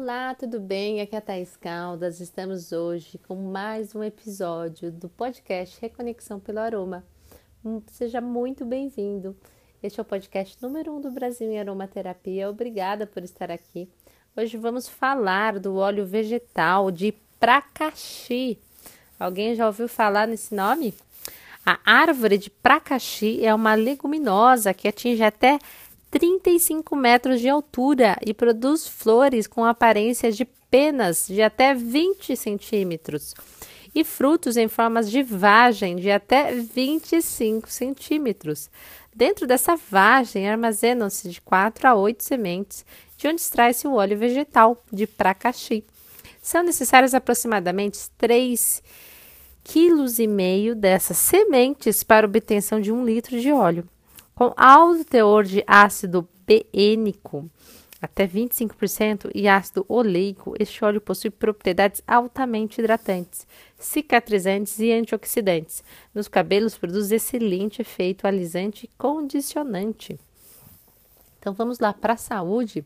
Olá, tudo bem? Aqui é a Thaís Caldas. Estamos hoje com mais um episódio do podcast Reconexão pelo Aroma. Hum, seja muito bem-vindo. Este é o podcast número um do Brasil em aromaterapia. Obrigada por estar aqui. Hoje vamos falar do óleo vegetal de pracaxi. Alguém já ouviu falar nesse nome? A árvore de pracaxi é uma leguminosa que atinge até 35 metros de altura e produz flores com aparência de penas de até 20 centímetros e frutos em formas de vagem de até 25 centímetros. Dentro dessa vagem armazenam-se de 4 a 8 sementes, de onde extrai-se o óleo vegetal de pracaxi. São necessários aproximadamente 3 quilos e meio dessas sementes para obtenção de um litro de óleo. Com alto teor de ácido beênico, até 25%, e ácido oleico, este óleo possui propriedades altamente hidratantes, cicatrizantes e antioxidantes. Nos cabelos produz excelente efeito alisante e condicionante. Então vamos lá para a saúde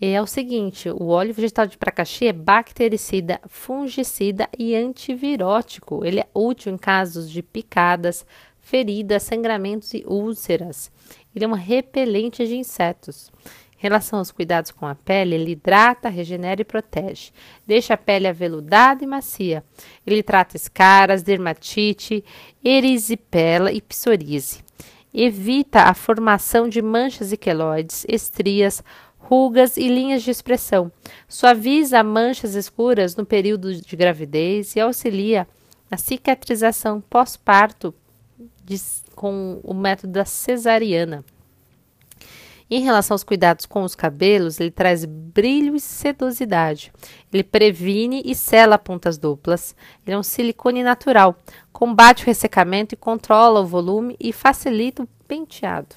é o seguinte: o óleo vegetal de pracaxi é bactericida, fungicida e antivirótico. Ele é útil em casos de picadas, feridas, sangramentos e úlceras. Ele é um repelente de insetos. Em relação aos cuidados com a pele, ele hidrata, regenera e protege. Deixa a pele aveludada e macia. Ele trata escaras, dermatite, erisipela e psoríase. Evita a formação de manchas e queloides, estrias, rugas e linhas de expressão. Suaviza manchas escuras no período de gravidez e auxilia na cicatrização pós-parto com o método da cesariana. Em relação aos cuidados com os cabelos, ele traz brilho e sedosidade. Ele previne e sela pontas duplas. Ele é um silicone natural, combate o ressecamento e controla o volume e facilita o penteado.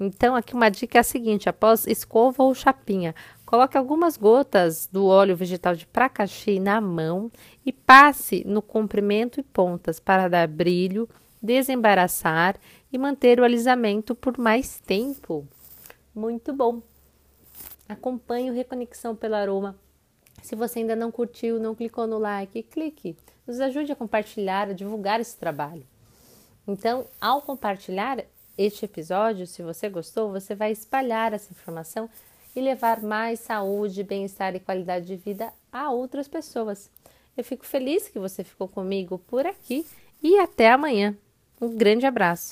Então, aqui uma dica é a seguinte: após escova ou chapinha, coloque algumas gotas do óleo vegetal de pracaxi na mão e passe no comprimento e pontas para dar brilho, desembaraçar e manter o alisamento por mais tempo. Muito bom! Acompanhe o Reconexão pelo Aroma. Se você ainda não curtiu, não clicou no like, clique. Nos ajude a compartilhar, a divulgar esse trabalho. Então, ao compartilhar, este episódio, se você gostou, você vai espalhar essa informação e levar mais saúde, bem-estar e qualidade de vida a outras pessoas. Eu fico feliz que você ficou comigo por aqui e até amanhã. Um grande abraço.